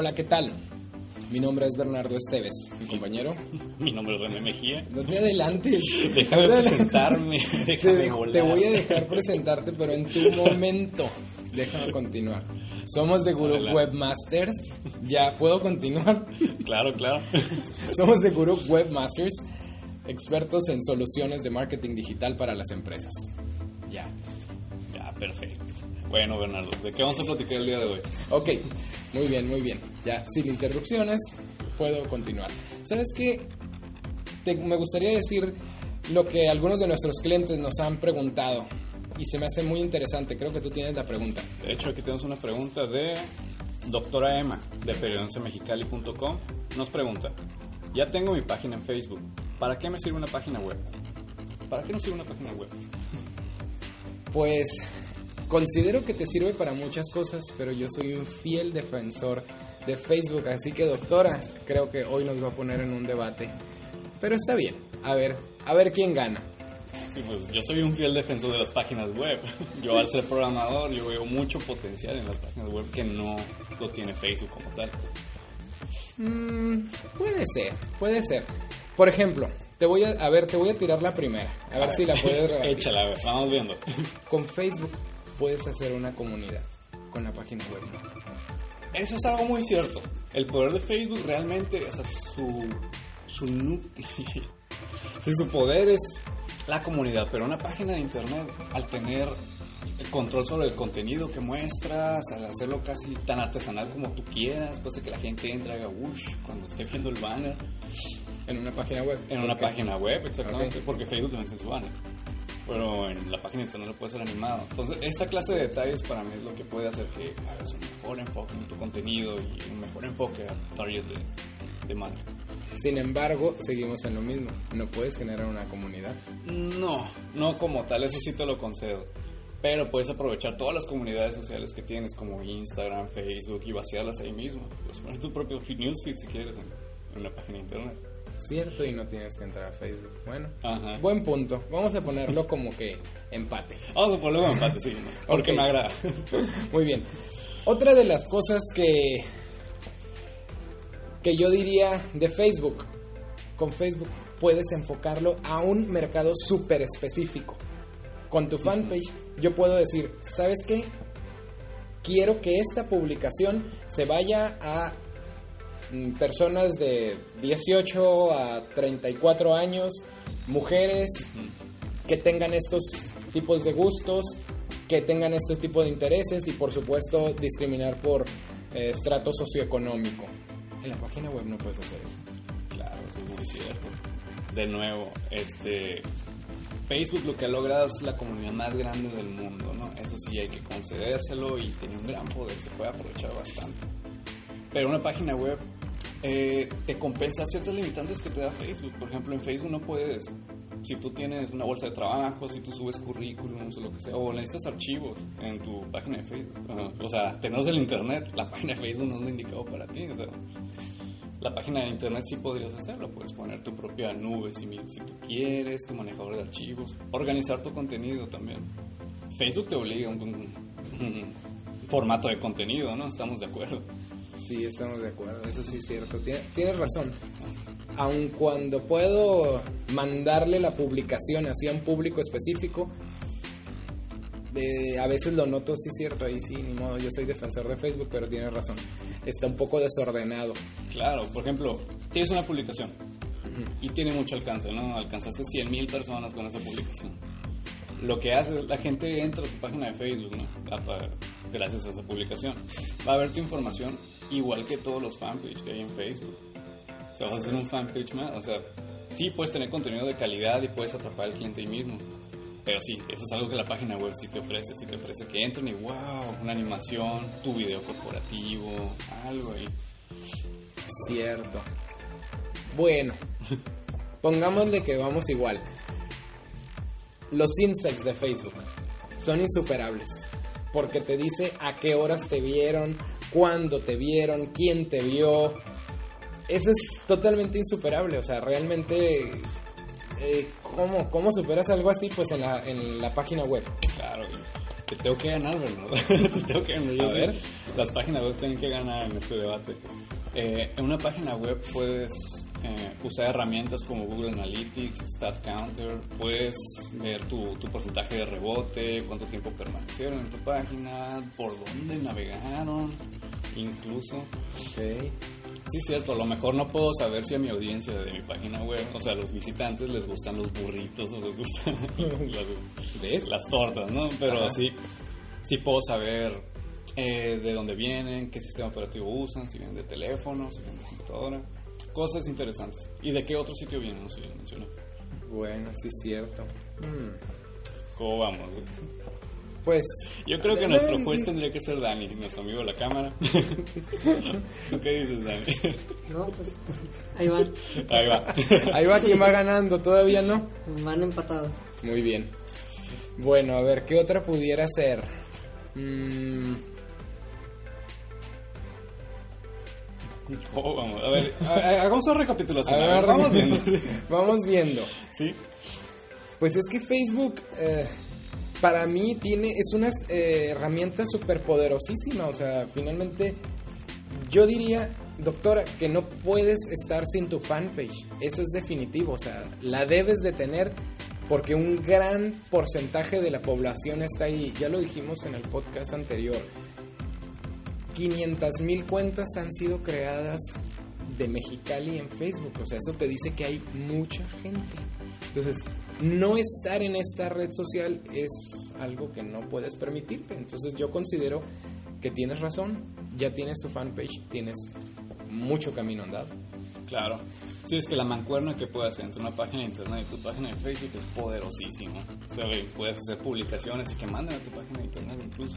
Hola, ¿qué tal? Mi nombre es Bernardo Esteves, mi compañero. Mi nombre es René Mejía. No te adelantes. Déjame te presentarme. Te, Déjame volar. te voy a dejar presentarte, pero en tu momento. Déjame continuar. Somos de Guru Adelante. Webmasters. Ya, ¿puedo continuar? Claro, claro. Somos de Guru Webmasters, expertos en soluciones de marketing digital para las empresas. Ya. Ya, perfecto. Bueno, Bernardo, ¿de qué vamos a platicar el día de hoy? Ok, muy bien, muy bien. Ya, sin interrupciones, puedo continuar. ¿Sabes qué? Te- me gustaría decir lo que algunos de nuestros clientes nos han preguntado y se me hace muy interesante. Creo que tú tienes la pregunta. De hecho, aquí tenemos una pregunta de doctora Emma, de periodoncemexicali.com. Nos pregunta, ya tengo mi página en Facebook. ¿Para qué me sirve una página web? ¿Para qué nos sirve una página web? Pues considero que te sirve para muchas cosas, pero yo soy un fiel defensor de Facebook, así que doctora, creo que hoy nos va a poner en un debate. Pero está bien, a ver, a ver quién gana. Sí, pues, yo soy un fiel defensor de las páginas web. Yo al ser programador, yo veo mucho potencial en las páginas web que no lo tiene Facebook como tal. Mm, puede ser, puede ser. Por ejemplo, te voy a, a ver, te voy a tirar la primera, a ver si la puedes rebatir. Échala, a ver, vamos viendo. Con Facebook puedes hacer una comunidad con la página web. Eso es algo muy cierto. El poder de Facebook realmente, o sea, su, su, sí, su poder es la comunidad, pero una página de internet, al tener el control sobre el contenido que muestras, al hacerlo casi tan artesanal como tú quieras, pues de que la gente entre haga whoosh cuando esté viendo el banner En una página web. en una página web, exactamente, porque Facebook también tiene su banner. Pero en la página internet puede ser animado. Entonces, esta clase de detalles para mí es lo que puede hacer que hagas un mejor enfoque en tu contenido y un mejor enfoque a target de, de marca. Sin embargo, seguimos en lo mismo. No puedes generar una comunidad. No, no como tal, eso sí te lo concedo. Pero puedes aprovechar todas las comunidades sociales que tienes, como Instagram, Facebook, y vaciarlas ahí mismo. Puedes poner tu propio feed- newsfeed si quieres en, en una página de internet. Cierto, y no tienes que entrar a Facebook. Bueno, Ajá. buen punto. Vamos a ponerlo como que empate. Vamos a ponerlo empate, sí, porque me agrada. Muy bien. Otra de las cosas que que yo diría de Facebook, con Facebook puedes enfocarlo a un mercado súper específico. Con tu fanpage yo puedo decir, ¿sabes qué? Quiero que esta publicación se vaya a personas de 18 a 34 años, mujeres, que tengan estos tipos de gustos, que tengan este tipo de intereses y por supuesto discriminar por eh, estrato socioeconómico. En la página web no puedes hacer eso. Claro, eso es muy cierto. De nuevo, este Facebook lo que ha logrado es la comunidad más grande del mundo, ¿no? Eso sí hay que concedérselo y tiene un gran poder, se puede aprovechar bastante. Pero una página web eh, te compensa ciertas limitantes que te da Facebook. Por ejemplo, en Facebook no puedes, si tú tienes una bolsa de trabajo, si tú subes currículums o lo que sea, o necesitas archivos en tu página de Facebook. Ajá. O sea, tenerlos en el internet, la página de Facebook no es lo indicado para ti. O sea, la página de internet sí podrías hacerlo, puedes poner tu propia nube si, si tú quieres, tu manejador de archivos, organizar tu contenido también. Facebook te obliga a un, un- un formato de contenido, ¿no? Estamos de acuerdo. Sí, estamos de acuerdo, eso sí es cierto. Tien- Tienes razón. Aun cuando puedo mandarle la publicación hacia un público específico, de- a veces lo noto, sí es cierto, ahí sí, ni modo, yo soy defensor de Facebook, pero tienes razón. Está un poco desordenado. Claro, por ejemplo, tienes una publicación y tiene mucho alcance, ¿no? Alcanzaste 100 mil personas con esa publicación. Lo que hace, la gente entra a tu página de Facebook, ¿no? Gracias a esa publicación. Va a ver tu información igual que todos los fanpages que hay en Facebook. O sea, vas a hacer un fanpage más, o sea, sí puedes tener contenido de calidad y puedes atrapar al cliente ahí mismo. Pero sí, eso es algo que la página web sí te ofrece, sí te ofrece que entren y wow, una animación, tu video corporativo, algo ahí. Cierto. Bueno, pongámosle que vamos igual. Los insights de Facebook son insuperables. Porque te dice a qué horas te vieron, cuándo te vieron, quién te vio. Eso es totalmente insuperable. O sea, realmente, eh, ¿cómo, ¿cómo superas algo así? Pues en la, en la página web. Claro, Te tengo que ganar, ¿verdad? Te tengo que ganar. Yo A sé, ver. Las páginas web tienen que ganar en este debate. Eh, en una página web puedes eh, usar herramientas como Google Analytics, Stat Counter, puedes ver tu, tu porcentaje de rebote, cuánto tiempo permanecieron en tu página, por dónde navegaron, incluso. Ok. Sí, cierto, a lo mejor no puedo saber si a mi audiencia de mi página web, o sea, a los visitantes les gustan los burritos o les gustan las, tortas, ¿no? Pero Ajá. sí, sí puedo saber eh, de dónde vienen, qué sistema operativo usan, si vienen de teléfono, si vienen de computadora, cosas interesantes. ¿Y de qué otro sitio vienen? No sé, ya mencioné. Bueno, sí es cierto. Mm, ¿Cómo vamos? Pues Yo creo que nuestro juez tendría que ser Dani, nuestro amigo de la cámara. ¿Tú qué dices, Dani? No, pues ahí van, Ahí va. ahí va quien va ganando, todavía no. van empatados. Muy bien. Bueno, a ver, ¿qué otra pudiera ser? Mm, ¿Cómo vamos? A ver, hagamos una recapitulación. a A ver, ver, vamos viendo. Vamos viendo. ¿Sí? Pues es que Facebook eh, para mí tiene es una eh, herramienta súper poderosísima. O sea, finalmente yo diría, doctora, que no puedes estar sin tu fanpage. Eso es definitivo. O sea, la debes de tener porque un gran porcentaje de la población está ahí. Ya lo dijimos en el podcast anterior. 500 mil cuentas han sido creadas de Mexicali en Facebook. O sea, eso te dice que hay mucha gente. Entonces, no estar en esta red social es algo que no puedes permitirte. Entonces, yo considero que tienes razón. Ya tienes tu fanpage, tienes mucho camino andado. Claro. Sí, es que la mancuerna que puedes hacer entre una página de internet y tu página de Facebook es poderosísima. O sea, puedes hacer publicaciones y que manden a tu página de internet incluso.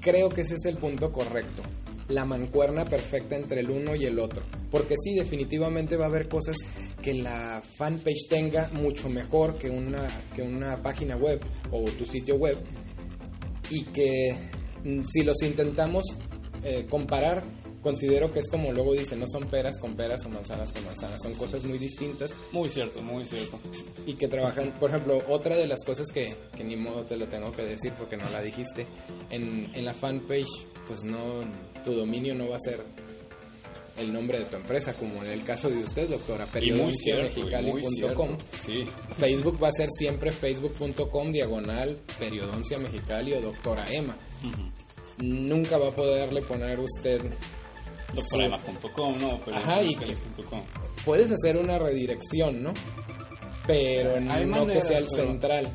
Creo que ese es el punto correcto. La mancuerna perfecta entre el uno y el otro. Porque sí, definitivamente va a haber cosas que la fanpage tenga mucho mejor que una, que una página web o tu sitio web. Y que mm, si los intentamos eh, comparar, considero que es como luego dicen, no son peras con peras o manzanas con manzanas. Son cosas muy distintas Muy cierto, muy cierto. y que trabajan, por ejemplo, otra de las cosas que, que ni modo te lo tengo que decir porque no la dijiste, en, en la fanpage, pues no, tu dominio no va a ser el nombre de tu empresa, como en el caso de usted, doctora, periodonciamexicali.com. Sí, Facebook va a ser siempre facebook.com diagonal periodoncia mexicali o doctora Emma. Nunca va a poderle poner usted... ¿no? Pero Ajá, y-. Puedes hacer una redirección, ¿no? Pero Hay no que sea el pero- central.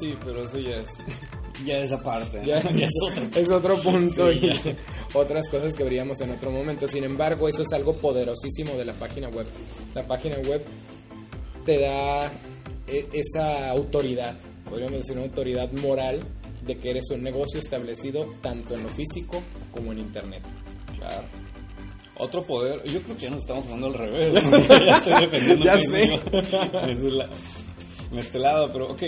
Sí, pero eso ya es, ya es aparte. Ya, Ya es otro. es otro punto Sí, y otras cosas que veríamos en otro momento. Sin embargo, eso es algo poderosísimo de la página web. La página web te da e- esa autoridad, podríamos decir una autoridad moral de que eres un negocio establecido tanto en lo físico como en internet. Claro. Otro poder, yo creo que ya nos estamos jugando al revés. ya estoy defendiendo Ya la- en este lado, pero ok.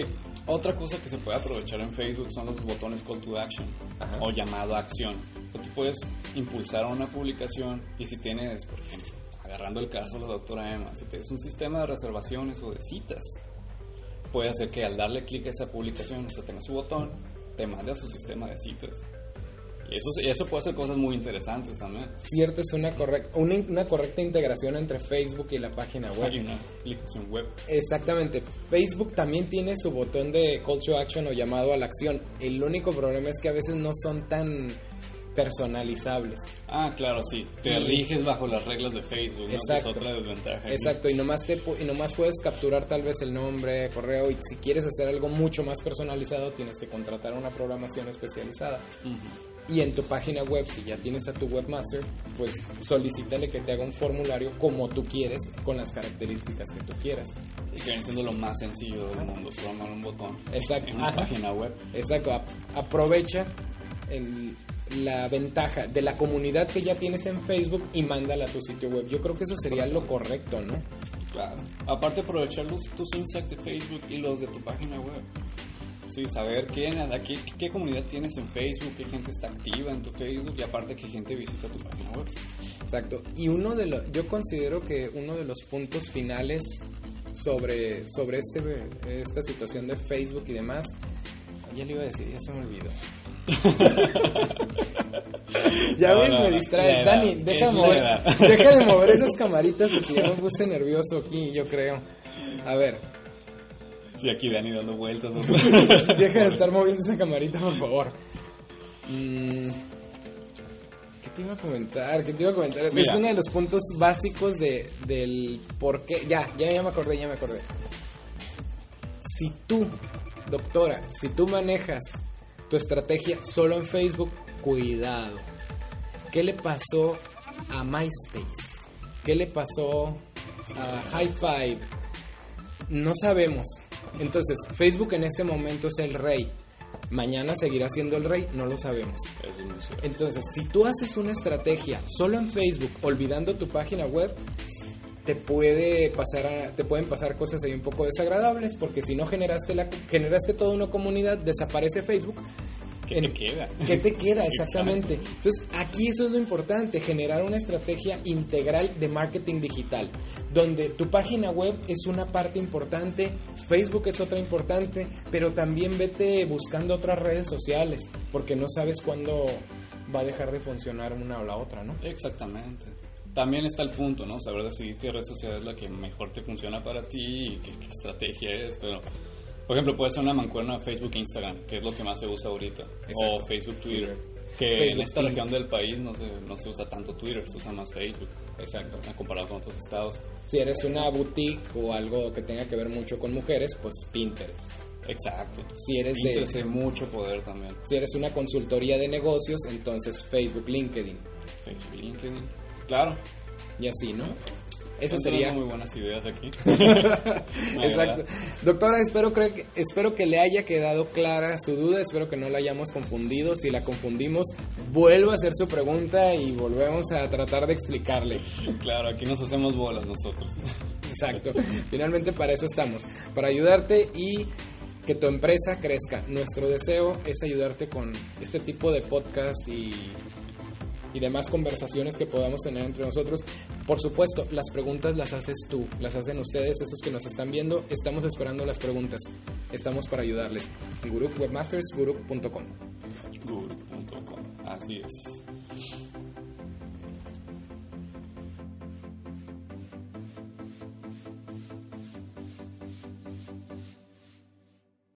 Otra cosa que se puede aprovechar en Facebook son los botones call to action Ajá. o llamado a acción. O sea, tú puedes impulsar una publicación y si tienes, por ejemplo, agarrando el caso de la doctora Emma, si tienes un sistema de reservaciones o de citas, puede hacer que al darle clic a esa publicación, o sea, tenga su botón, te mande a su sistema de citas. Eso, eso puede hacer cosas muy interesantes también. Cierto, es una, correc- una, una correcta integración entre Facebook y la página web. Hay una aplicación web. Exactamente. Facebook también tiene su botón de call to action o llamado a la acción. El único problema es que a veces no son tan personalizables. Ah, claro, sí. Te Y- riges bajo las reglas de Facebook, ¿no? Exacto. Que es otra desventaja. Exacto, y nomás, te, y nomás puedes capturar tal vez el nombre, correo, y si quieres hacer algo mucho más personalizado tienes que contratar una programación especializada. Y en tu página web, si ya tienes a tu webmaster, pues solicítale que te haga un formulario como tú quieres, con las características que tú quieras. Y que viene siendo lo más sencillo del mundo, programar un botón Exacto. en una Ajá. página web. Exacto, ap- aprovecha el- la ventaja de la comunidad que ya tienes en Facebook y mándala a tu sitio web. Yo creo que eso sería lo correcto, ¿no? Claro. Aparte aprovechar los, tus insights de Facebook y los de tu página web. Sí, saber quién, aquí, qué comunidad tienes en Facebook, qué gente está activa en tu Facebook y aparte qué gente visita tu página web. Exacto. Y uno de los, yo considero que uno de los puntos finales sobre, sobre este, esta situación de Facebook y demás, ya le iba a decir, ya se me olvidó. ya No, ves, no, me distraes. Dani, deja mover, deja de mover esas camaritas porque ya me puse nervioso aquí, yo creo. A ver, Sí, aquí Dani dando vueltas. ¿no? deja de estar moviendo esa camarita, por favor. Mm, ¿Qué te iba a comentar? ¿Qué te iba a comentar? Es uno de los puntos básicos de, del por qué. Ya, ya, ya me acordé, ya me acordé. Si tú, doctora, si tú manejas tu estrategia solo en Facebook, cuidado. ¿Qué le pasó a MySpace? ¿Qué le pasó a High Five? No sabemos. Entonces, Facebook en este momento es el rey. Mañana seguirá siendo el rey, no lo sabemos. Entonces, si tú haces una estrategia solo en Facebook, olvidando tu página web, te puede pasar a- te pueden pasar cosas ahí un poco desagradables porque si no generaste la generaste toda una comunidad, desaparece Facebook. ¿Qué En- te queda? ¿Qué te queda exactamente? Entonces, aquí eso es lo importante, generar una estrategia integral de marketing digital, donde tu página web es una parte importante, Facebook es otra importante, pero también vete buscando otras redes sociales, porque no sabes cuándo va a dejar de funcionar una o la otra, ¿no? Exactamente. También está el punto, ¿no? Saber decidir qué red social es la que mejor te funciona para ti y qué, qué estrategia es. Pero, por ejemplo, puede ser una mancuerna de Facebook e Instagram, que es lo que más se usa ahorita. Exacto. O Facebook, Twitter. Que Facebook, en esta región del país no se, no se usa tanto Twitter, se usa más Facebook. Exacto. Comparado con otros estados. Si eres una boutique o algo que tenga que ver mucho con mujeres, pues Pinterest. Exacto. Si eres de- Pinterest tiene mucho poder también. Si eres una consultoría de negocios, entonces Facebook, LinkedIn Facebook, LinkedIn. Claro. y así, ¿no? Eso sería muy buenas ideas aquí. Exacto. Doctora, espero, creo que- espero que le haya quedado clara su duda, espero que no la hayamos confundido. Si la confundimos, vuelva a hacer su pregunta y volvemos a tratar de explicarle. Claro, aquí nos hacemos bolas nosotros. Exacto. Finalmente para eso estamos, para ayudarte y que tu empresa crezca. Nuestro deseo es ayudarte con este tipo de podcast y, y demás conversaciones que podamos tener entre nosotros. Por supuesto, las preguntas las haces tú, las hacen ustedes, esos que nos están viendo. Estamos esperando las preguntas. Estamos para ayudarles. Guruk Webmasters, guruk.com. Guru.com. Así es.